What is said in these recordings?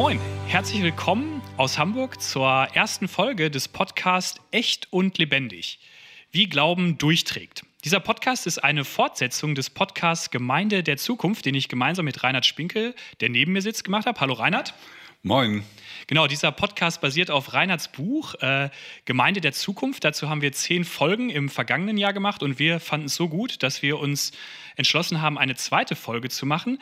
Moin, herzlich willkommen aus Hamburg zur ersten Folge des Podcasts Echt und Lebendig. Wie Glauben durchträgt. Dieser Podcast ist eine Fortsetzung des Podcasts Gemeinde der Zukunft, den ich gemeinsam mit Reinhard Spinkel, der neben mir sitzt, gemacht habe. Hallo Reinhard. Moin. Genau, dieser Podcast basiert auf Reinhards Buch äh, Gemeinde der Zukunft. Dazu haben wir zehn Folgen im vergangenen Jahr gemacht und wir fanden es so gut, dass wir uns entschlossen haben, eine zweite Folge zu machen.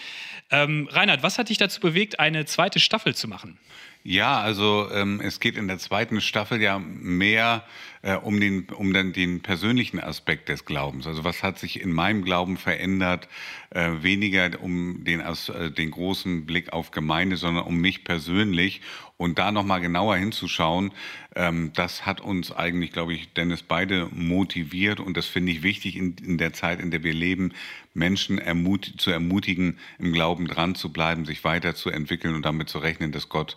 Ähm, Reinhard, was hat dich dazu bewegt, eine zweite Staffel zu machen? Ja, also ähm, es geht in der zweiten Staffel ja mehr äh, um, den, um den, den persönlichen Aspekt des Glaubens. Also was hat sich in meinem Glauben verändert? Äh, weniger um den, äh, den großen Blick auf Gemeinde, sondern um mich persönlich. Und da nochmal genauer hinzuschauen, ähm, das hat uns eigentlich, glaube ich, Dennis, beide motiviert. Und das finde ich wichtig in, in der Zeit, in der wir leben, Menschen ermut zu ermutigen, im Glauben dran zu bleiben, sich weiterzuentwickeln und damit zu rechnen, dass Gott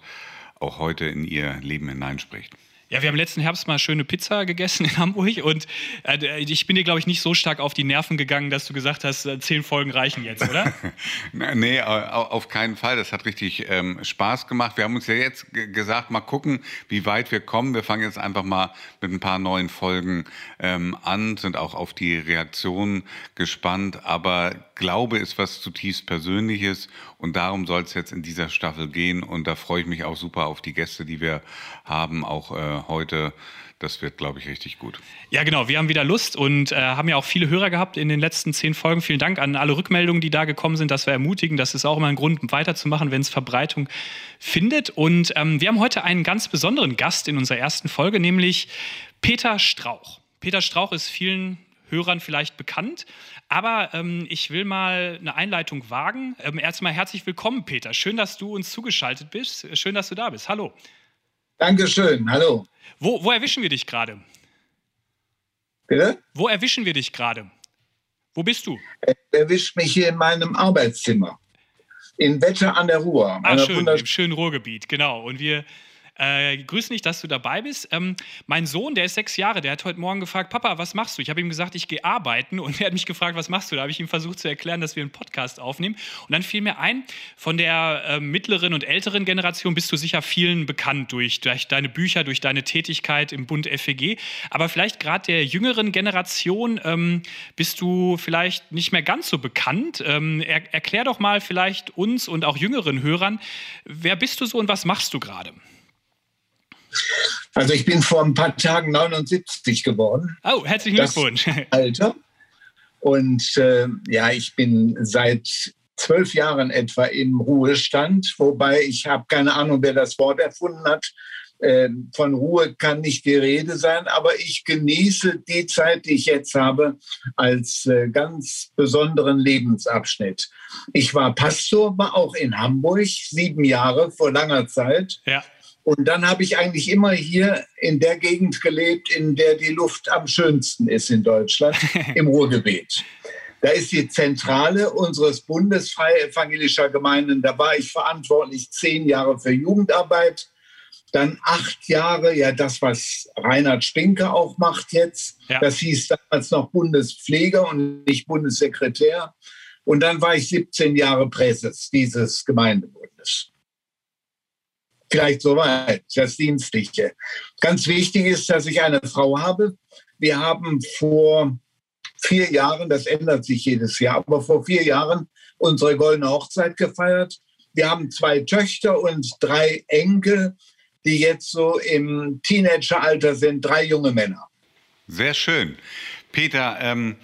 auch heute in ihr Leben hineinspricht. Ja, wir haben letzten Herbst mal schöne Pizza gegessen in Hamburg und äh, ich bin dir, glaube ich, nicht so stark auf die Nerven gegangen, dass du gesagt hast, äh, zehn Folgen reichen jetzt, oder? nee, auf keinen Fall. Das hat richtig ähm, Spaß gemacht. Wir haben uns ja jetzt gesagt, mal gucken, wie weit wir kommen. Wir fangen jetzt einfach mal mit ein paar neuen Folgen ähm, an, sind auch auf die Reaktionen gespannt. Aber Glaube ist was zutiefst Persönliches und darum soll es jetzt in dieser Staffel gehen. Und da freue ich mich auch super auf die Gäste, die wir haben, auch äh, heute. Das wird, glaube ich, richtig gut. Ja, genau. Wir haben wieder Lust und äh, haben ja auch viele Hörer gehabt in den letzten zehn Folgen. Vielen Dank an alle Rückmeldungen, die da gekommen sind. Das wir ermutigen. Das ist auch immer ein Grund, weiterzumachen, wenn es Verbreitung findet. Und ähm, wir haben heute einen ganz besonderen Gast in unserer ersten Folge, nämlich Peter Strauch. Peter Strauch ist vielen Hörern vielleicht bekannt. Aber ähm, ich will mal eine Einleitung wagen. Ähm, erstmal herzlich willkommen, Peter. Schön, dass du uns zugeschaltet bist. Schön, dass du da bist. Hallo. Dankeschön. Hallo. Wo, wo erwischen wir dich gerade? Bitte? Wo erwischen wir dich gerade? Wo bist du? Er erwischt mich hier in meinem Arbeitszimmer. In Wetter an der Ruhr. Ah, schön, im schönen Ruhrgebiet, genau. Und wir äh, grüß dich, dass du dabei bist. Ähm, mein Sohn, der ist sechs Jahre, der hat heute Morgen gefragt, Papa, was machst du? Ich habe ihm gesagt, ich gehe arbeiten und er hat mich gefragt, was machst du? Da habe ich ihm versucht zu erklären, dass wir einen Podcast aufnehmen. Und dann fiel mir ein, von der äh, mittleren und älteren Generation bist du sicher vielen bekannt durch, durch deine Bücher, durch deine Tätigkeit im Bund FEG. Aber vielleicht gerade der jüngeren Generation ähm, bist du vielleicht nicht mehr ganz so bekannt. Ähm, er, erklär doch mal vielleicht uns und auch jüngeren Hörern, wer bist du so und was machst du gerade? Also ich bin vor ein paar Tagen 79 geworden. Oh, herzlichen Glückwunsch. Alter. Und äh, ja, ich bin seit zwölf Jahren etwa im Ruhestand, wobei ich habe keine Ahnung, wer das Wort erfunden hat. Äh, von Ruhe kann nicht die Rede sein, aber ich genieße die Zeit, die ich jetzt habe, als äh, ganz besonderen Lebensabschnitt. Ich war Pastor, war auch in Hamburg, sieben Jahre vor langer Zeit. Ja. Und dann habe ich eigentlich immer hier in der Gegend gelebt, in der die Luft am schönsten ist in Deutschland, im Ruhrgebiet. Da ist die Zentrale unseres Bundes Freie Evangelischer Gemeinden. Da war ich verantwortlich zehn Jahre für Jugendarbeit, dann acht Jahre, ja, das, was Reinhard Spinke auch macht jetzt. Ja. Das hieß damals noch Bundespfleger und nicht Bundessekretär. Und dann war ich 17 Jahre Präses dieses Gemeindebundes. Vielleicht soweit, das Dienstliche. Ganz wichtig ist, dass ich eine Frau habe. Wir haben vor vier Jahren, das ändert sich jedes Jahr, aber vor vier Jahren unsere goldene Hochzeit gefeiert. Wir haben zwei Töchter und drei Enkel, die jetzt so im Teenageralter sind, drei junge Männer. Sehr schön. Peter, ähm,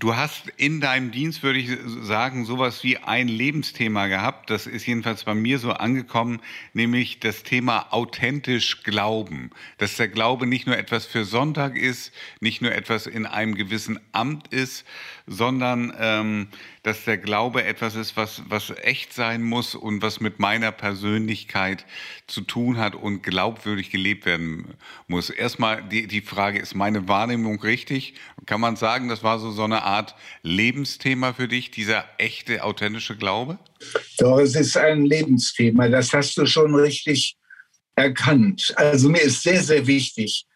Du hast in deinem Dienst, würde ich sagen, sowas wie ein Lebensthema gehabt. Das ist jedenfalls bei mir so angekommen, nämlich das Thema authentisch Glauben. Dass der Glaube nicht nur etwas für Sonntag ist, nicht nur etwas in einem gewissen Amt ist, sondern ähm, dass der Glaube etwas ist, was, was echt sein muss und was mit meiner Persönlichkeit zu tun hat und glaubwürdig gelebt werden muss. Erstmal die, die Frage, ist meine Wahrnehmung richtig? Kann man sagen, das war so, so eine Art Lebensthema für dich, dieser echte, authentische Glaube? Doch, es ist ein Lebensthema. Das hast du schon richtig erkannt. Also mir ist sehr, sehr wichtig,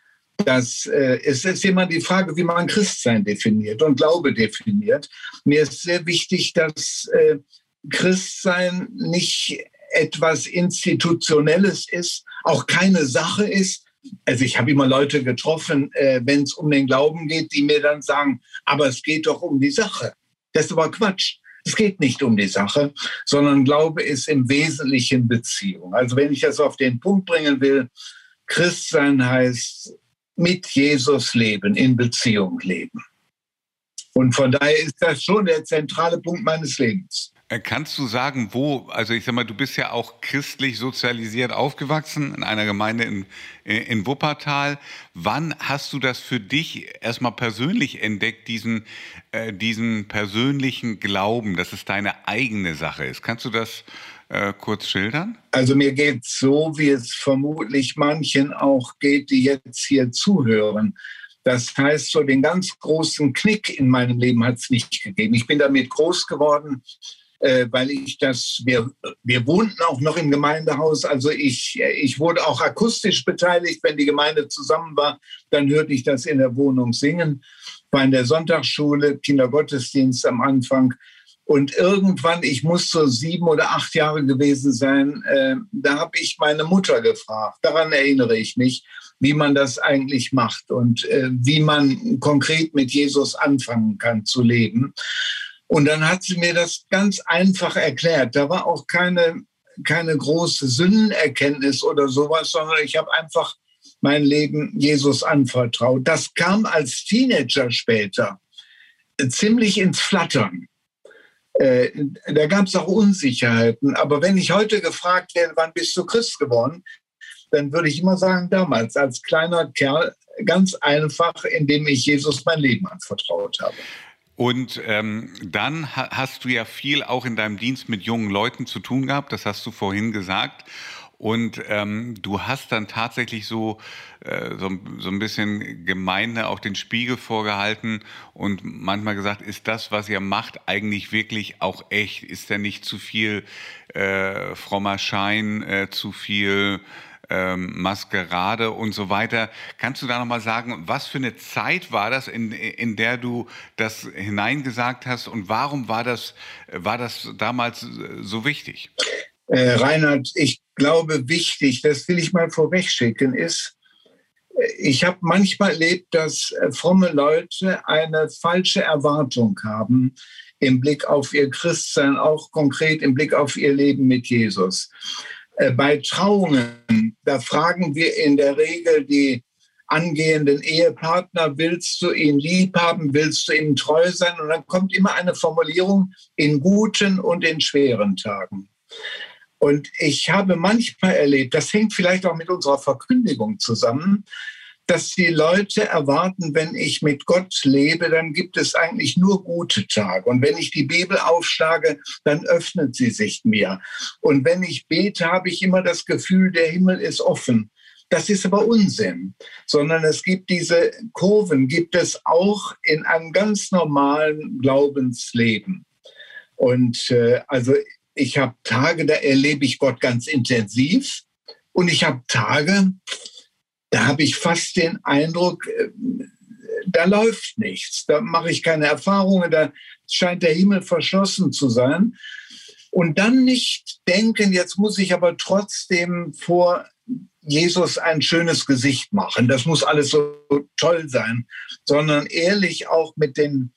dass äh, es ist immer die Frage, wie man Christsein definiert und Glaube definiert. Mir ist sehr wichtig, dass äh, Christsein nicht etwas Institutionelles ist, auch keine Sache ist. Also ich habe immer Leute getroffen, äh, wenn es um den Glauben geht, die mir dann sagen, aber es geht doch um die Sache. Das ist aber Quatsch. Es geht nicht um die Sache, sondern Glaube ist im Wesentlichen Beziehung. Also wenn ich das auf den Punkt bringen will, Christsein heißt mit Jesus leben, in Beziehung leben. Und von daher ist das schon der zentrale Punkt meines Lebens. Äh, kannst du sagen, wo, also ich sag mal, du bist ja auch christlich sozialisiert aufgewachsen in einer Gemeinde in, in Wuppertal. Wann hast du das für dich erstmal persönlich entdeckt, diesen, äh, diesen persönlichen Glauben, dass es deine eigene Sache ist? Kannst du das äh, kurz schildern? Also mir geht es so, wie es vermutlich manchen auch geht, die jetzt hier zuhören. Das heißt, so den ganz großen Knick in meinem Leben hat es nicht gegeben. Ich bin damit groß geworden äh, weil ich das, wir, wir wohnten auch noch im Gemeindehaus, also ich, ich wurde auch akustisch beteiligt, wenn die Gemeinde zusammen war, dann hörte ich das in der Wohnung singen, war in der Sonntagsschule, Kindergottesdienst am Anfang. Und irgendwann, ich muss so sieben oder acht Jahre gewesen sein, äh, da habe ich meine Mutter gefragt, daran erinnere ich mich, wie man das eigentlich macht und äh, wie man konkret mit Jesus anfangen kann zu leben. Und dann hat sie mir das ganz einfach erklärt. Da war auch keine, keine große Sündenerkenntnis oder sowas, sondern ich habe einfach mein Leben Jesus anvertraut. Das kam als Teenager später ziemlich ins Flattern. Äh, da gab es auch Unsicherheiten. Aber wenn ich heute gefragt werde, wann bist du Christ geworden, dann würde ich immer sagen, damals als kleiner Kerl, ganz einfach, indem ich Jesus mein Leben anvertraut habe. Und ähm, dann ha hast du ja viel auch in deinem Dienst mit jungen Leuten zu tun gehabt, das hast du vorhin gesagt. Und ähm, du hast dann tatsächlich so, äh, so, so ein bisschen Gemeinde auch den Spiegel vorgehalten und manchmal gesagt, ist das, was ihr macht, eigentlich wirklich auch echt? Ist da nicht zu viel äh, frommer Schein, äh, zu viel ähm, Maskerade und so weiter. Kannst du da nochmal sagen, was für eine Zeit war das, in, in der du das hineingesagt hast und warum war das, war das damals so wichtig? Äh, Reinhard, ich glaube, wichtig, das will ich mal vorwegschicken, ist, ich habe manchmal erlebt, dass äh, fromme Leute eine falsche Erwartung haben im Blick auf ihr Christsein, auch konkret im Blick auf ihr Leben mit Jesus. Äh, bei Trauungen, da fragen wir in der Regel die angehenden Ehepartner, willst du ihn lieb haben, willst du ihm treu sein? Und dann kommt immer eine Formulierung in guten und in schweren Tagen. Und ich habe manchmal erlebt, das hängt vielleicht auch mit unserer Verkündigung zusammen, dass die Leute erwarten, wenn ich mit Gott lebe, dann gibt es eigentlich nur gute Tage. Und wenn ich die Bibel aufschlage, dann öffnet sie sich mir. Und wenn ich bete, habe ich immer das Gefühl, der Himmel ist offen. Das ist aber Unsinn, sondern es gibt diese Kurven, gibt es auch in einem ganz normalen Glaubensleben. Und äh, also ich habe Tage, da erlebe ich Gott ganz intensiv und ich habe Tage, da habe ich fast den Eindruck, äh, da läuft nichts, da mache ich keine Erfahrungen, da scheint der Himmel verschlossen zu sein. Und dann nicht denken, jetzt muss ich aber trotzdem vor Jesus ein schönes Gesicht machen. Das muss alles so toll sein, sondern ehrlich auch mit den,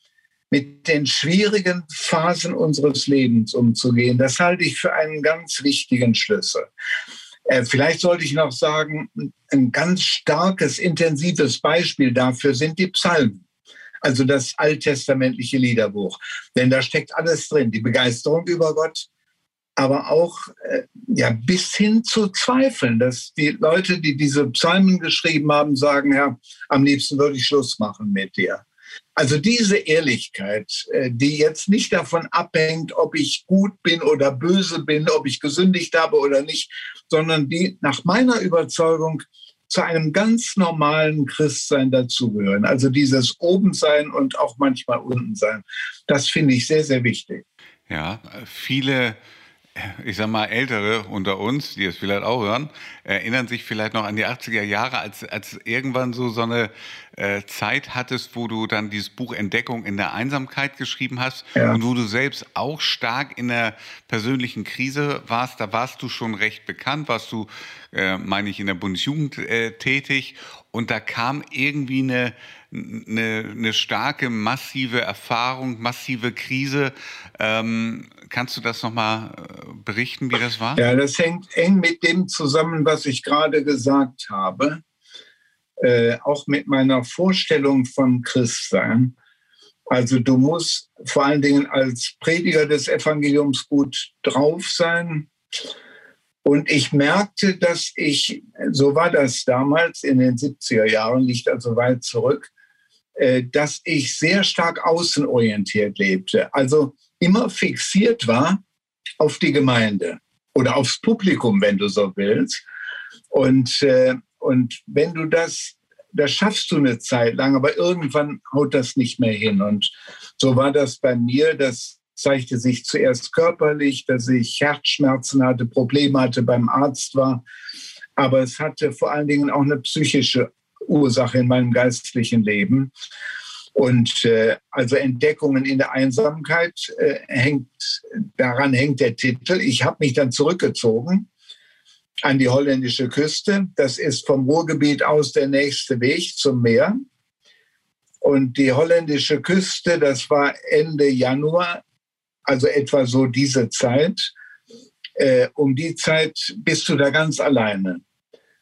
mit den schwierigen Phasen unseres Lebens umzugehen. Das halte ich für einen ganz wichtigen Schlüssel. Äh, vielleicht sollte ich noch sagen, ein ganz starkes, intensives Beispiel dafür sind die Psalmen. Also das alttestamentliche Liederbuch. Denn da steckt alles drin. Die Begeisterung über Gott, aber auch äh, ja, bis hin zu Zweifeln, dass die Leute, die diese Psalmen geschrieben haben, sagen, ja, am liebsten würde ich Schluss machen mit dir. Also diese Ehrlichkeit, äh, die jetzt nicht davon abhängt, ob ich gut bin oder böse bin, ob ich gesündigt habe oder nicht, sondern die nach meiner Überzeugung zu einem ganz normalen Christsein dazugehören. Also dieses Obensein und auch manchmal Untensein. Das finde ich sehr, sehr wichtig. Ja, viele ich sag mal, Ältere unter uns, die es vielleicht auch hören, erinnern sich vielleicht noch an die 80er Jahre, als, als irgendwann so so eine äh, Zeit hattest, wo du dann dieses Buch Entdeckung in der Einsamkeit geschrieben hast ja. und wo du selbst auch stark in der persönlichen Krise warst. Da warst du schon recht bekannt, warst du, äh, meine ich, in der Bundesjugend äh, tätig und da kam irgendwie eine, eine, eine starke, massive Erfahrung, massive Krise. Ähm, kannst du das nochmal äh, berichten, wie das war? Ja, das hängt eng mit dem zusammen, was ich gerade gesagt habe. Äh, auch mit meiner Vorstellung von Christsein. Also du musst vor allen Dingen als Prediger des Evangeliums gut drauf sein. Und ich merkte, dass ich, so war das damals in den 70er Jahren, liegt also weit zurück, dass ich sehr stark außenorientiert lebte. Also immer fixiert war auf die Gemeinde oder aufs Publikum, wenn du so willst. Und äh, und wenn du das, das schaffst du eine Zeit lang, aber irgendwann haut das nicht mehr hin. Und so war das bei mir. Das zeigte sich zuerst körperlich, dass ich Herzschmerzen hatte, Probleme hatte, beim Arzt war. Aber es hatte vor allen Dingen auch eine psychische Ursache in meinem geistlichen Leben. Und äh, also Entdeckungen in der Einsamkeit äh, hängt, daran hängt der Titel. Ich habe mich dann zurückgezogen an die holländische Küste. Das ist vom Ruhrgebiet aus der nächste Weg zum Meer. Und die holländische Küste, das war Ende Januar, also etwa so diese Zeit. Äh, um die Zeit bist du da ganz alleine.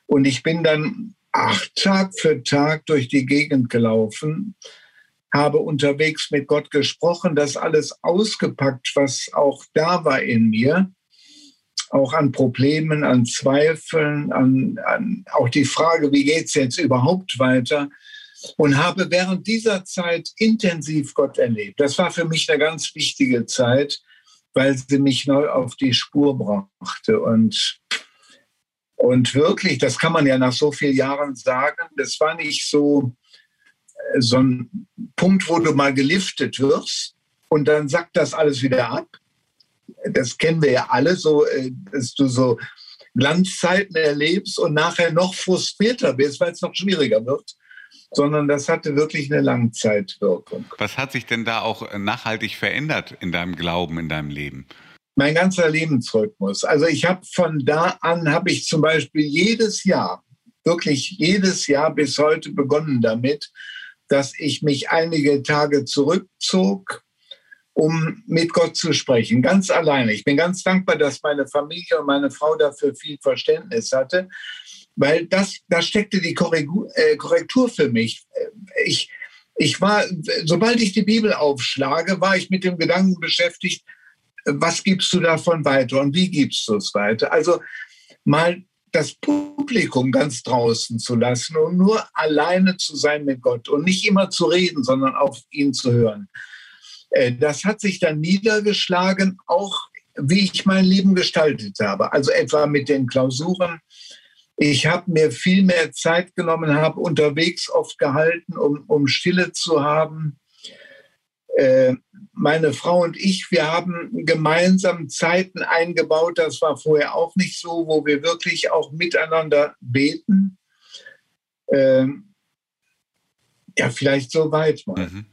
Und ich bin dann acht Tag für Tag durch die Gegend gelaufen, habe unterwegs mit Gott gesprochen, das alles ausgepackt, was auch da war in mir auch an Problemen, an Zweifeln, an, an auch die Frage, wie geht es jetzt überhaupt weiter? Und habe während dieser Zeit intensiv Gott erlebt. Das war für mich eine ganz wichtige Zeit, weil sie mich neu auf die Spur brachte. Und, und wirklich, das kann man ja nach so vielen Jahren sagen, das war nicht so, äh, so ein Punkt, wo du mal geliftet wirst und dann sackt das alles wieder ab, das kennen wir ja alle, so, äh, dass du so Glanzzeiten erlebst und nachher noch frustrierter bist, weil es noch schwieriger wird sondern das hatte wirklich eine Langzeitwirkung. Was hat sich denn da auch nachhaltig verändert in deinem Glauben, in deinem Leben? Mein ganzer Lebensrhythmus. Also ich habe von da an, habe ich zum Beispiel jedes Jahr, wirklich jedes Jahr bis heute begonnen damit, dass ich mich einige Tage zurückzog, um mit Gott zu sprechen, ganz alleine. Ich bin ganz dankbar, dass meine Familie und meine Frau dafür viel Verständnis hatte, weil das, da steckte die Korrektur, äh, Korrektur für mich. Ich, ich war, sobald ich die Bibel aufschlage, war ich mit dem Gedanken beschäftigt, was gibst du davon weiter und wie gibst du es weiter? Also mal das Publikum ganz draußen zu lassen und nur alleine zu sein mit Gott und nicht immer zu reden, sondern auf ihn zu hören. Äh, das hat sich dann niedergeschlagen, auch wie ich mein Leben gestaltet habe. Also etwa mit den Klausuren. Ich habe mir viel mehr Zeit genommen, habe unterwegs oft gehalten, um, um Stille zu haben. Äh, meine Frau und ich, wir haben gemeinsam Zeiten eingebaut, das war vorher auch nicht so, wo wir wirklich auch miteinander beten. Ähm, ja, vielleicht so weit mal. Mhm.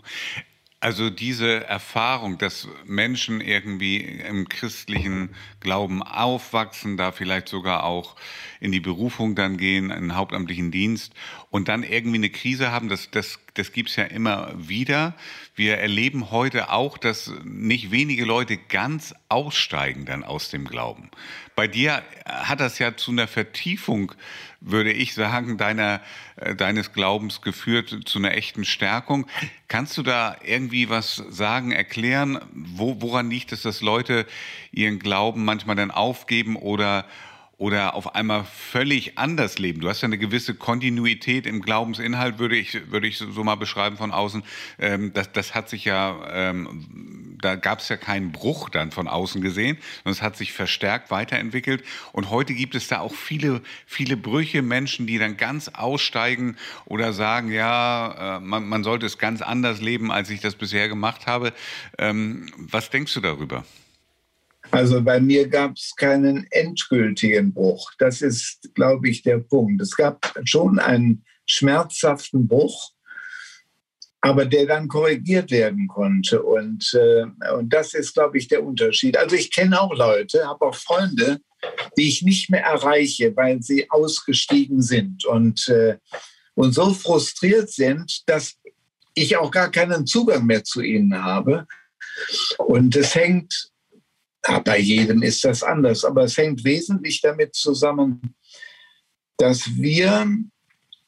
Also diese Erfahrung, dass Menschen irgendwie im christlichen Glauben aufwachsen, da vielleicht sogar auch in die Berufung dann gehen, in den hauptamtlichen Dienst und dann irgendwie eine Krise haben, das, das, das gibt's ja immer wieder. Wir erleben heute auch, dass nicht wenige Leute ganz aussteigen dann aus dem Glauben. Bei dir hat das ja zu einer Vertiefung, würde ich sagen, deiner, äh, deines Glaubens geführt, zu einer echten Stärkung. Kannst du da irgendwie was sagen, erklären? Wo, woran liegt es, dass Leute ihren Glauben manchmal dann aufgeben oder oder auf einmal völlig anders leben. Du hast ja eine gewisse Kontinuität im Glaubensinhalt, würde ich, würde ich so mal beschreiben von außen. Ähm, das, das hat sich ja, ähm, da gab es ja keinen Bruch dann von außen gesehen, sondern es hat sich verstärkt weiterentwickelt. Und heute gibt es da auch viele, viele Brüche, Menschen, die dann ganz aussteigen oder sagen, ja, äh, man, man sollte es ganz anders leben, als ich das bisher gemacht habe. Ähm, was denkst du darüber? Also bei mir gab es keinen endgültigen Bruch. Das ist, glaube ich, der Punkt. Es gab schon einen schmerzhaften Bruch, aber der dann korrigiert werden konnte. Und, äh, und das ist, glaube ich, der Unterschied. Also ich kenne auch Leute, habe auch Freunde, die ich nicht mehr erreiche, weil sie ausgestiegen sind und, äh, und so frustriert sind, dass ich auch gar keinen Zugang mehr zu ihnen habe. Und es hängt, ja, bei jedem ist das anders, aber es hängt wesentlich damit zusammen, dass wir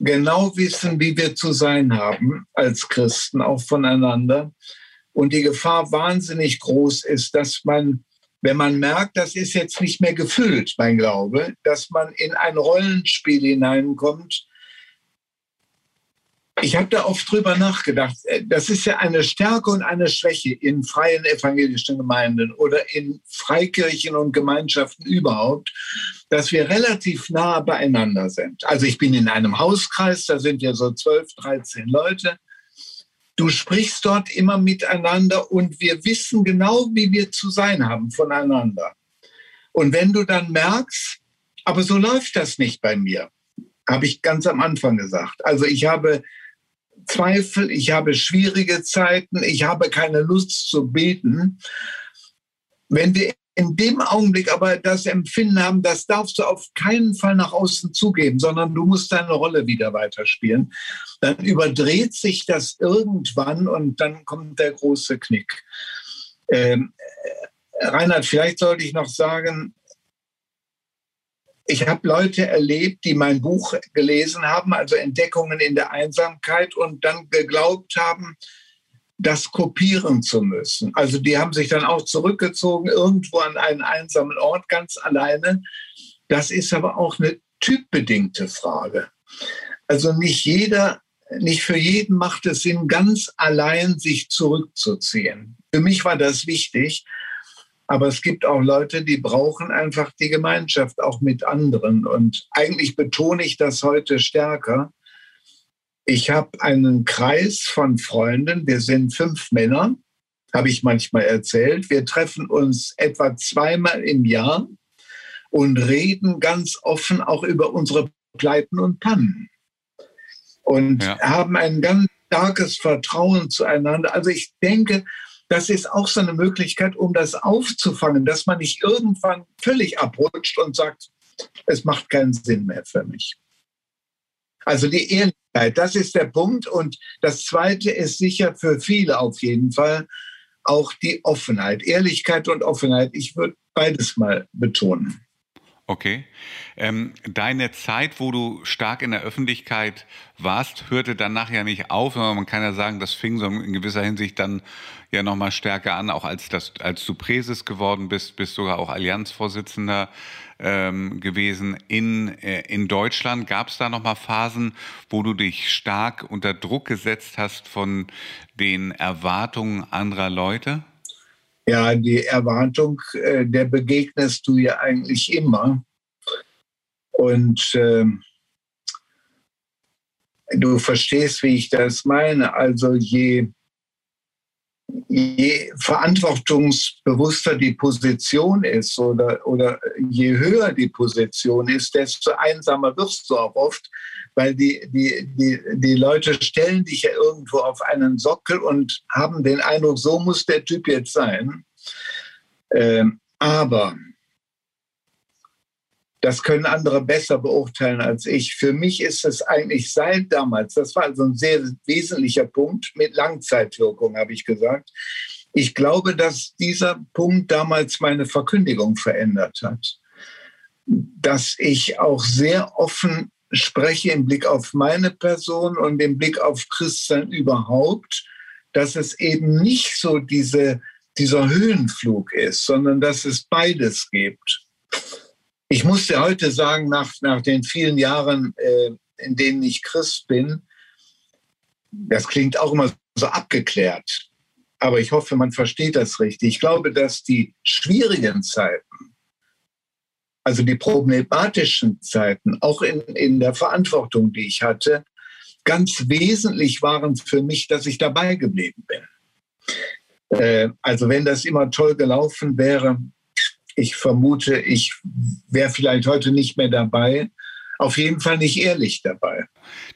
genau wissen, wie wir zu sein haben als Christen, auch voneinander. Und die Gefahr wahnsinnig groß ist, dass man, wenn man merkt, das ist jetzt nicht mehr gefüllt, mein Glaube, dass man in ein Rollenspiel hineinkommt, ich habe da oft drüber nachgedacht. Äh, das ist ja eine Stärke und eine Schwäche in freien evangelischen Gemeinden oder in Freikirchen und Gemeinschaften überhaupt, dass wir relativ nah beieinander sind. Also ich bin in einem Hauskreis, da sind ja so 12, 13 Leute. Du sprichst dort immer miteinander und wir wissen genau, wie wir zu sein haben voneinander. Und wenn du dann merkst, aber so läuft das nicht bei mir, habe ich ganz am Anfang gesagt. Also ich habe Zweifel, ich habe schwierige Zeiten, ich habe keine Lust zu beten. Wenn wir in dem Augenblick aber das Empfinden haben, das darfst du auf keinen Fall nach außen zugeben, sondern du musst deine Rolle wieder weiterspielen. Dann überdreht sich das irgendwann und dann kommt der große Knick. Ähm, Reinhard, vielleicht sollte ich noch sagen, ich habe Leute erlebt, die mein Buch gelesen haben, also Entdeckungen in der Einsamkeit und dann geglaubt haben, das kopieren zu müssen. Also die haben sich dann auch zurückgezogen, irgendwo an einen einsamen Ort, ganz alleine. Das ist aber auch eine typbedingte Frage. Also nicht jeder, nicht für jeden macht es Sinn, ganz allein sich zurückzuziehen. Für mich war das wichtig, aber es gibt auch Leute, die brauchen einfach die Gemeinschaft auch mit anderen. Und eigentlich betone ich das heute stärker. Ich habe einen Kreis von Freunden. Wir sind fünf Männer, habe ich manchmal erzählt. Wir treffen uns etwa zweimal im Jahr und reden ganz offen auch über unsere Pleiten und Pannen. Und ja. haben ein ganz starkes Vertrauen zueinander. Also ich denke, das ist auch so eine Möglichkeit, um das aufzufangen, dass man nicht irgendwann völlig abrutscht und sagt, es macht keinen Sinn mehr für mich. Also die Ehrlichkeit, das ist der Punkt. Und das Zweite ist sicher für viele auf jeden Fall auch die Offenheit. Ehrlichkeit und Offenheit. Ich würde beides mal betonen. Okay. Ähm, deine Zeit, wo du stark in der Öffentlichkeit warst, hörte danach ja nicht auf, man kann ja sagen, das fing so in gewisser Hinsicht dann ja nochmal stärker an, auch als, das, als du Präses geworden bist, bist sogar auch Allianzvorsitzender ähm, gewesen in, äh, in Deutschland. Gab es da nochmal Phasen, wo du dich stark unter Druck gesetzt hast von den Erwartungen anderer Leute? Ja, die Erwartung, äh, der begegnest du ja eigentlich immer. Und äh, du verstehst, wie ich das meine. Also je, je verantwortungsbewusster die Position ist oder, oder je höher die Position ist, desto einsamer wirst du auch oft, weil die, die, die, die Leute stellen dich ja irgendwo auf einen Sockel und haben den Eindruck, so muss der Typ jetzt sein. Ähm, aber das können andere besser beurteilen als ich. Für mich ist es eigentlich seit damals, das war also ein sehr wesentlicher Punkt mit Langzeitwirkung, habe ich gesagt. Ich glaube, dass dieser Punkt damals meine Verkündigung verändert hat. Dass ich auch sehr offen spreche im Blick auf meine Person und im Blick auf Christen überhaupt, dass es eben nicht so diese, dieser Höhenflug ist, sondern dass es beides gibt. Ich musste heute sagen, nach, nach den vielen Jahren, äh, in denen ich Christ bin, das klingt auch immer so abgeklärt, aber ich hoffe, man versteht das richtig. Ich glaube, dass die schwierigen Zeiten also die problematischen Zeiten, auch in, in der Verantwortung, die ich hatte, ganz wesentlich waren für mich, dass ich dabei geblieben bin. Äh, also wenn das immer toll gelaufen wäre, ich vermute, ich wäre vielleicht heute nicht mehr dabei, auf jeden Fall nicht ehrlich dabei.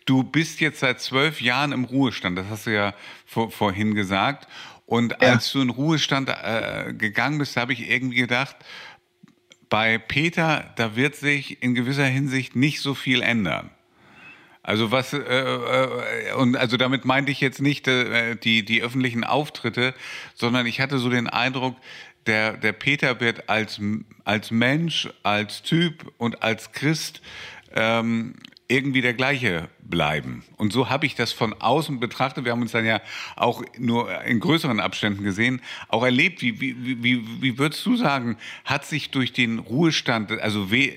Du bist jetzt seit zwölf Jahren im Ruhestand, das hast du ja vor, vorhin gesagt. Und ja. als du in Ruhestand äh, gegangen bist, habe ich irgendwie gedacht, bei Peter, da wird sich in gewisser Hinsicht nicht so viel ändern. Also was äh, äh, und also damit meinte ich jetzt nicht äh, die die öffentlichen Auftritte, sondern ich hatte so den Eindruck, der der Peter wird als als Mensch, als Typ und als Christ ähm, irgendwie der gleiche bleiben. Und so habe ich das von außen betrachtet. Wir haben uns dann ja auch nur in größeren Abständen gesehen, auch erlebt. Wie, wie, wie, wie würdest du sagen, hat sich durch den Ruhestand, also we,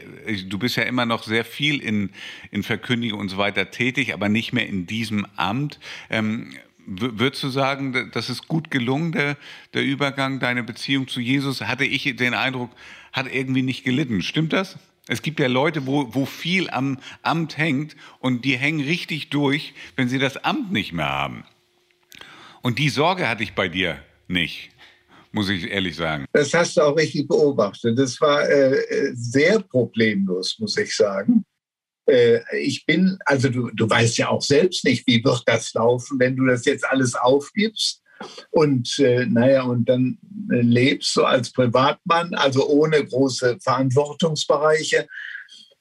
du bist ja immer noch sehr viel in, in Verkündigung und so weiter tätig, aber nicht mehr in diesem Amt. Ähm, Würdest du sagen, das ist gut gelungen, der, der Übergang, deine Beziehung zu Jesus? Hatte ich den Eindruck, hat irgendwie nicht gelitten. Stimmt das? Es gibt ja Leute, wo, wo viel am Amt hängt und die hängen richtig durch, wenn sie das Amt nicht mehr haben. Und die Sorge hatte ich bei dir nicht, muss ich ehrlich sagen. Das hast du auch richtig beobachtet. Das war äh, sehr problemlos, muss ich sagen. Äh, ich bin, also du, du weißt ja auch selbst nicht, wie wird das laufen, wenn du das jetzt alles aufgibst und äh, naja, und dann äh, lebst du als Privatmann, also ohne große Verantwortungsbereiche.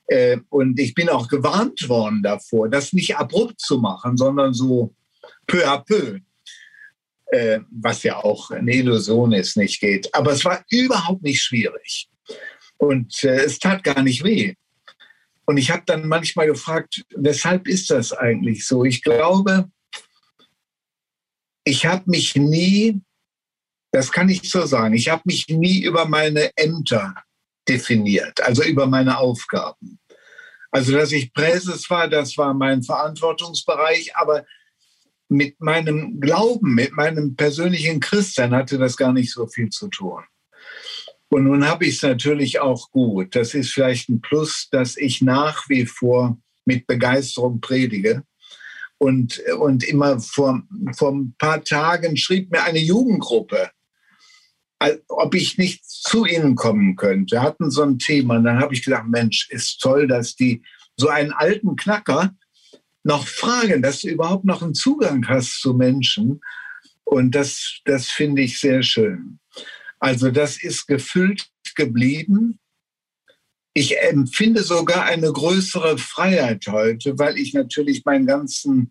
Äh, und ich bin auch gewarnt worden davor, das nicht abrupt zu machen, sondern so peu à peu. Äh, was ja auch eine Illusion ist, nicht geht. Aber es war überhaupt nicht schwierig. Und äh, es tat gar nicht weh. Und ich habe dann manchmal gefragt, weshalb ist das eigentlich so? Ich glaube, ich habe mich nie, das kann ich so sagen, ich habe mich nie über meine Ämter definiert, also über meine Aufgaben. Also, dass ich Präses war, das war mein Verantwortungsbereich, aber mit meinem Glauben, mit meinem persönlichen Christsein hatte das gar nicht so viel zu tun. Und nun habe ich es natürlich auch gut. Das ist vielleicht ein Plus, dass ich nach wie vor mit Begeisterung predige. Und, und immer vor, vor ein paar Tagen schrieb mir eine Jugendgruppe, ob ich nicht zu ihnen kommen könnte. Wir hatten so ein Thema und dann habe ich gedacht, Mensch, ist toll, dass die so einen alten Knacker noch fragen, dass du überhaupt noch einen Zugang hast zu Menschen. Und das, das finde ich sehr schön. Also das ist gefüllt geblieben ich empfinde sogar eine größere Freiheit heute, weil ich natürlich meinen ganzen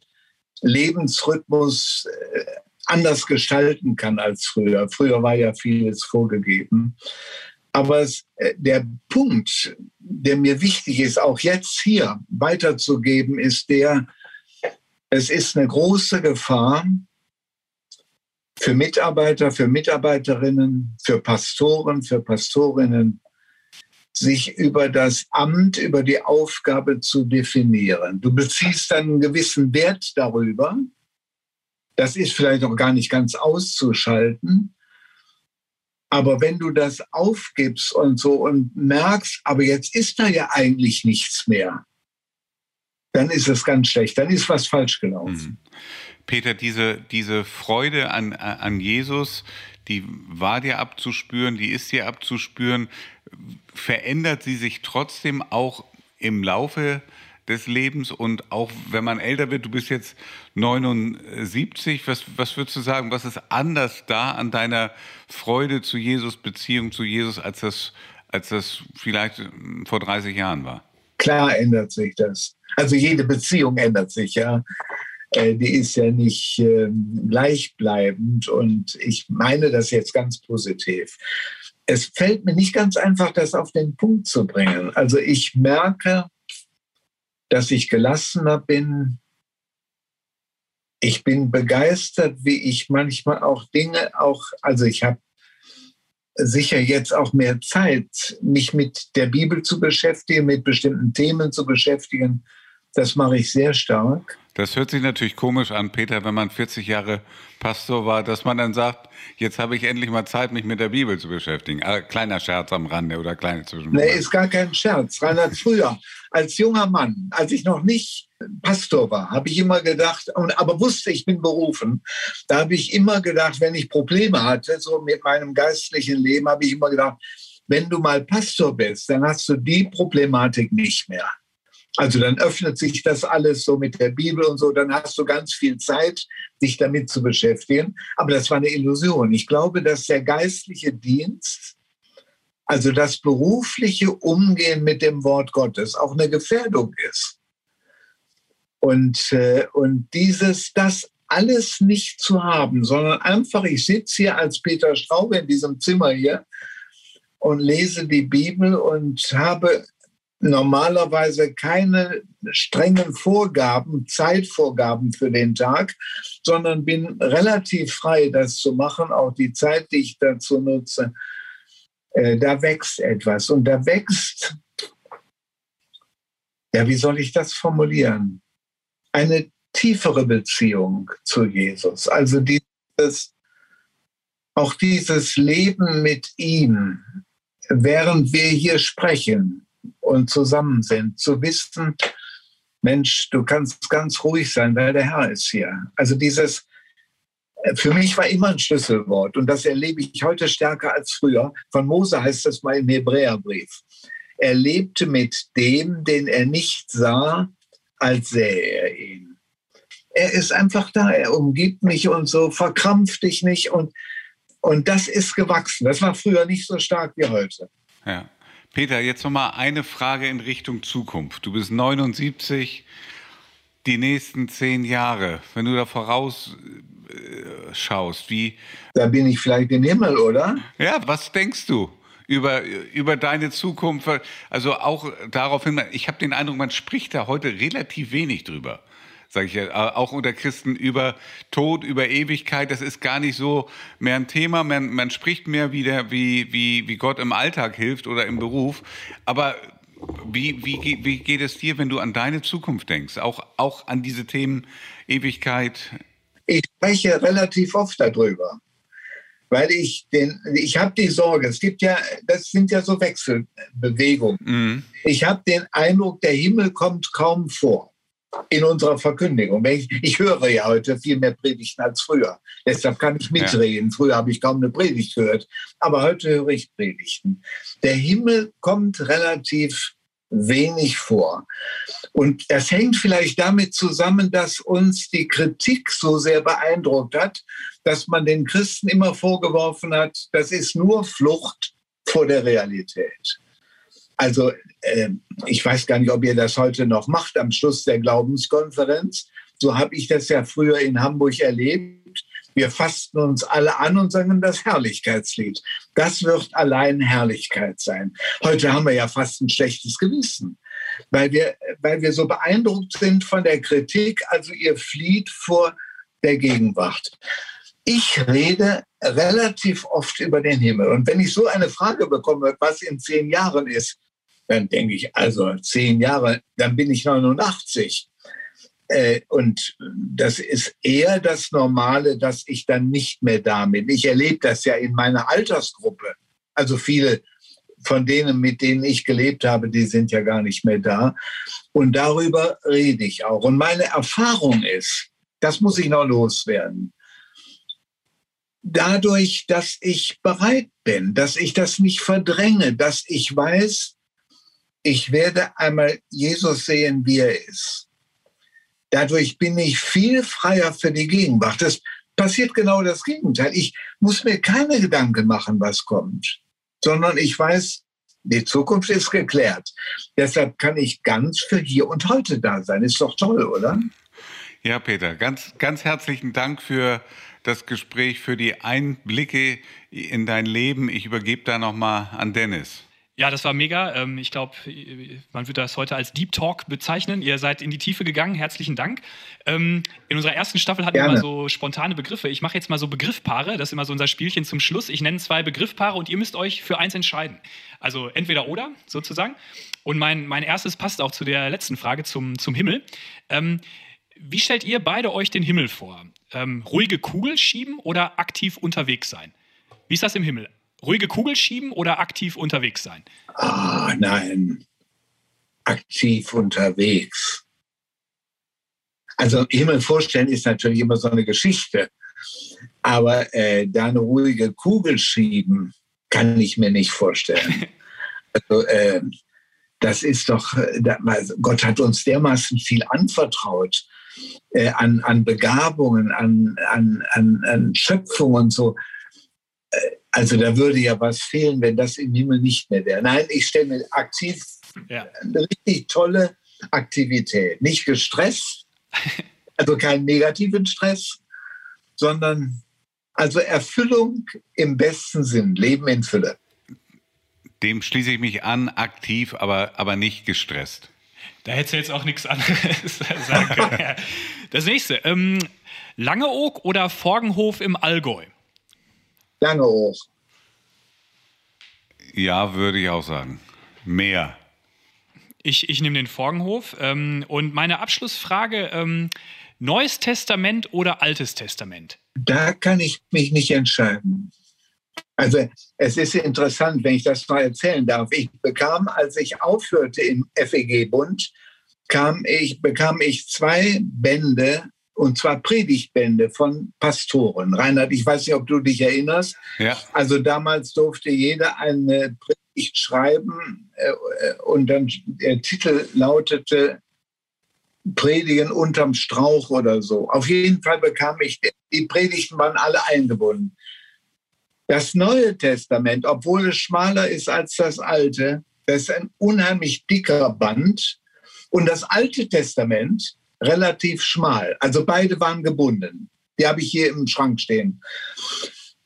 Lebensrhythmus äh, anders gestalten kann als früher. Früher war ja vieles vorgegeben. Aber äh, der Punkt, der mir wichtig ist, auch jetzt hier weiterzugeben, ist der, es ist eine große Gefahr für Mitarbeiter, für Mitarbeiterinnen, für Pastoren, für Pastorinnen, sich über das Amt, über die Aufgabe zu definieren. Du beziehst dann einen gewissen Wert darüber. Das ist vielleicht auch gar nicht ganz auszuschalten. Aber wenn du das aufgibst und so und merkst, aber jetzt ist da ja eigentlich nichts mehr, dann ist es ganz schlecht. Dann ist was falsch gelaufen. Mhm. Peter, diese, diese Freude an, an Jesus, die war dir abzuspüren, die ist dir abzuspüren. Verändert sie sich trotzdem auch im Laufe des Lebens und auch wenn man älter wird, du bist jetzt 79, was, was würdest du sagen, was ist anders da an deiner Freude zu Jesus, Beziehung zu Jesus, als das, als das vielleicht vor 30 Jahren war? Klar ändert sich das. Also jede Beziehung ändert sich, ja. Äh, die ist ja nicht ähm, gleichbleibend und ich meine das jetzt ganz positiv. Es fällt mir nicht ganz einfach, das auf den Punkt zu bringen. Also ich merke, dass ich gelassener bin. Ich bin begeistert, wie ich manchmal auch Dinge auch, also ich habe sicher jetzt auch mehr Zeit, mich mit der Bibel zu beschäftigen, mit bestimmten Themen zu beschäftigen. Das mache ich sehr stark. Das hört sich natürlich komisch an, Peter, wenn man 40 Jahre Pastor war, dass man dann sagt, jetzt habe ich endlich mal Zeit, mich mit der Bibel zu beschäftigen. Äh, kleiner Scherz am Rande oder kleine Zwischenfrage. Nee, ist gar kein Scherz. Reinhard, früher, als junger Mann, als ich noch nicht Pastor war, habe ich immer gedacht, aber wusste, ich bin berufen, da habe ich immer gedacht, wenn ich Probleme hatte, so mit meinem geistlichen Leben, habe ich immer gedacht, wenn du mal Pastor bist, dann hast du die Problematik nicht mehr. Also dann öffnet sich das alles so mit der Bibel und so, dann hast du ganz viel Zeit, dich damit zu beschäftigen. Aber das war eine Illusion. Ich glaube, dass der geistliche Dienst, also das berufliche Umgehen mit dem Wort Gottes, auch eine Gefährdung ist. Und, äh, und dieses, das alles nicht zu haben, sondern einfach, ich sitze hier als Peter Straube in diesem Zimmer hier und lese die Bibel und habe normalerweise keine strengen Vorgaben, Zeitvorgaben für den Tag, sondern bin relativ frei, das zu machen, auch die Zeit, die ich dazu nutze. Äh, da wächst etwas und da wächst, ja, wie soll ich das formulieren? Eine tiefere Beziehung zu Jesus. Also dieses, auch dieses Leben mit ihm, während wir hier sprechen und zusammen sind, zu wissen, Mensch, du kannst ganz ruhig sein, weil der Herr ist hier. Also dieses, für mich war immer ein Schlüsselwort und das erlebe ich heute stärker als früher. Von Mose heißt das mal im Hebräerbrief. Er lebte mit dem, den er nicht sah, als sähe er ihn. Er ist einfach da, er umgibt mich und so, verkrampft dich nicht und und das ist gewachsen. Das war früher nicht so stark wie heute. Ja. Peter, jetzt noch mal eine Frage in Richtung Zukunft. Du bist 79, die nächsten zehn Jahre, wenn du da vorausschaust, äh, wie. Da bin ich vielleicht im Himmel, oder? Ja, was denkst du? Über, über deine Zukunft, also auch daraufhin, ich habe den Eindruck, man spricht da heute relativ wenig drüber sage ich ja, auch unter Christen über Tod, über Ewigkeit. Das ist gar nicht so mehr ein Thema. Man, man spricht mehr wieder, wie, wie, wie Gott im Alltag hilft oder im Beruf. Aber wie, wie, wie geht es dir, wenn du an deine Zukunft denkst? Auch, auch an diese Themen Ewigkeit? Ich spreche relativ oft darüber weil ich den, ich habe die Sorge, es gibt ja, das sind ja so Wechselbewegungen. Mhm. Ich habe den Eindruck, der Himmel kommt kaum vor in unserer Verkündigung. Ich, ich, höre ja heute viel mehr Predigten als früher. Deshalb kann ich mitreden. Ja. Früher habe ich kaum eine Predigt gehört. Aber heute höre ich Predigten. Der Himmel kommt relativ wenig vor. Und das hängt vielleicht damit zusammen, dass uns die Kritik so sehr beeindruckt hat, dass man den Christen immer vorgeworfen hat, das ist nur Flucht vor der Realität. Also äh, ich weiß gar nicht, ob ihr das heute noch macht am Schluss der Glaubenskonferenz. So habe ich das ja früher in Hamburg erlebt. Wir fasten uns alle an und sagen das Herrlichkeitslied. Das wird allein Herrlichkeit sein. Heute haben wir ja fast ein schlechtes Gewissen, weil wir, weil wir so beeindruckt sind von der Kritik. Also ihr flieht vor der Gegenwart. Ich rede relativ oft über den Himmel. Und wenn ich so eine Frage bekomme, was in zehn Jahren ist, dann denke ich, also zehn Jahre, dann bin ich 89. Äh, und das ist eher das Normale, dass ich dann nicht mehr da bin. Ich erlebe das ja in meiner Altersgruppe. Also viele von denen, mit denen ich gelebt habe, die sind ja gar nicht mehr da. Und darüber rede ich auch. Und meine Erfahrung ist, das muss ich noch loswerden. Dadurch, dass ich bereit bin, dass ich das nicht verdränge, dass ich weiß, ich werde einmal Jesus sehen, wie er ist. Dadurch bin ich viel freier für die Gegenwart. Das passiert genau das Gegenteil. Ich muss mir keine Gedanken machen, was kommt, sondern ich weiß, die Zukunft ist geklärt. Deshalb kann ich ganz für hier und heute da sein. Ist doch toll, oder? Ja, Peter, ganz, ganz herzlichen Dank für das Gespräch, für die Einblicke in dein Leben. Ich übergebe da nochmal an Dennis. Ja, das war mega. Ähm, ich glaube, man würde das heute als Deep Talk bezeichnen. Ihr seid in die Tiefe gegangen. Herzlichen Dank. Ähm, in unserer ersten Staffel hatten Gerne. wir mal so spontane Begriffe. Ich mache jetzt mal so Begriffpaare. Das ist immer so unser Spielchen zum Schluss. Ich nenne zwei Begriffpaare und ihr müsst euch für eins entscheiden. Also entweder oder sozusagen. Und mein, mein erstes passt auch zu der letzten Frage zum, zum Himmel. Ähm, wie stellt ihr beide euch den Himmel vor? ruhige Kugel schieben oder aktiv unterwegs sein? Wie ist das im Himmel? Ruhige Kugel schieben oder aktiv unterwegs sein? Ah, nein. Aktiv unterwegs. Also Himmel vorstellen ist natürlich immer so eine Geschichte. Aber äh, da eine ruhige Kugel schieben, kann ich mir nicht vorstellen. Also, äh, das ist doch, äh, Gott hat uns dermaßen viel anvertraut äh, an, an Begabungen, an, an, an, an Schöpfung und so. Äh, also da würde ja was fehlen, wenn das im Himmel nicht mehr wäre. Nein, ich stelle mir aktiv ja. eine richtig tolle Aktivität. Nicht gestresst, also keinen negativen Stress, sondern also Erfüllung im besten Sinn, Leben in Fülle. Dem schließe ich mich an, aktiv, aber, aber nicht gestresst. Da hättest du jetzt auch nichts anderes sagen können. Das nächste. Ähm, Langeoog oder Forgenhof im Allgäu? Langeoog. Ja, würde ich auch sagen. Mehr. Ich, ich nehme den Forgenhof. Ähm, und meine Abschlussfrage: ähm, Neues Testament oder Altes Testament? Da kann ich mich nicht entscheiden. Also es ist interessant, wenn ich das mal erzählen darf. Ich bekam, als ich aufhörte im FEG-Bund, ich, bekam ich zwei Bände, und zwar Predigtbände von Pastoren. Reinhard, ich weiß nicht, ob du dich erinnerst. Ja. Also damals durfte jeder eine Predigt schreiben äh, und dann der Titel lautete Predigen unterm Strauch oder so. Auf jeden Fall bekam ich, die Predigten waren alle eingebunden. Das Neue Testament, obwohl es schmaler ist als das Alte, das ist ein unheimlich dicker Band. Und das Alte Testament relativ schmal. Also beide waren gebunden. Die habe ich hier im Schrank stehen.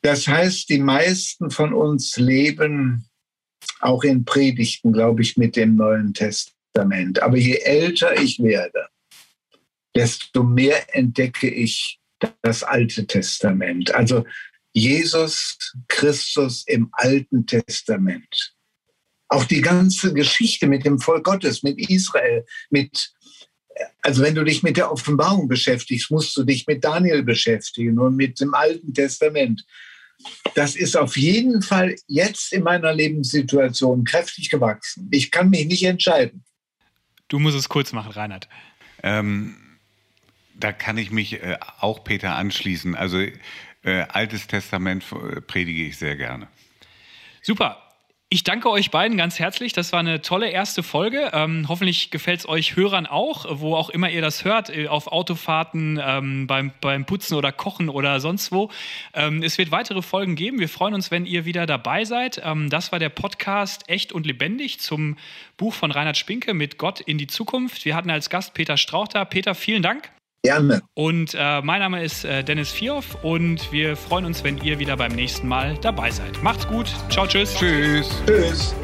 Das heißt, die meisten von uns leben auch in Predigten, glaube ich, mit dem Neuen Testament. Aber je älter ich werde, desto mehr entdecke ich das Alte Testament. Also Jesus Christus im Alten Testament. Auch die ganze Geschichte mit dem Volk Gottes, mit Israel, mit, also wenn du dich mit der Offenbarung beschäftigst, musst du dich mit Daniel beschäftigen und mit dem Alten Testament. Das ist auf jeden Fall jetzt in meiner Lebenssituation kräftig gewachsen. Ich kann mich nicht entscheiden. Du musst es kurz machen, Reinhard. Ähm, da kann ich mich äh, auch Peter anschließen. Also äh, Altes Testament äh, predige ich sehr gerne. Super. Ich danke euch beiden ganz herzlich. Das war eine tolle erste Folge. Ähm, hoffentlich gefällt es euch Hörern auch, wo auch immer ihr das hört, äh, auf Autofahrten, ähm, beim, beim Putzen oder Kochen oder sonst wo. Ähm, es wird weitere Folgen geben. Wir freuen uns, wenn ihr wieder dabei seid. Ähm, das war der Podcast Echt und Lebendig zum Buch von Reinhard Spinke mit Gott in die Zukunft. Wir hatten als Gast Peter Strauch da. Peter, vielen Dank. Gerne. Und äh, mein Name ist äh, Dennis Vierhoff und wir freuen uns, wenn ihr wieder beim nächsten Mal dabei seid. Macht's gut. Ciao, tschüss. Tschüss. Tschüss.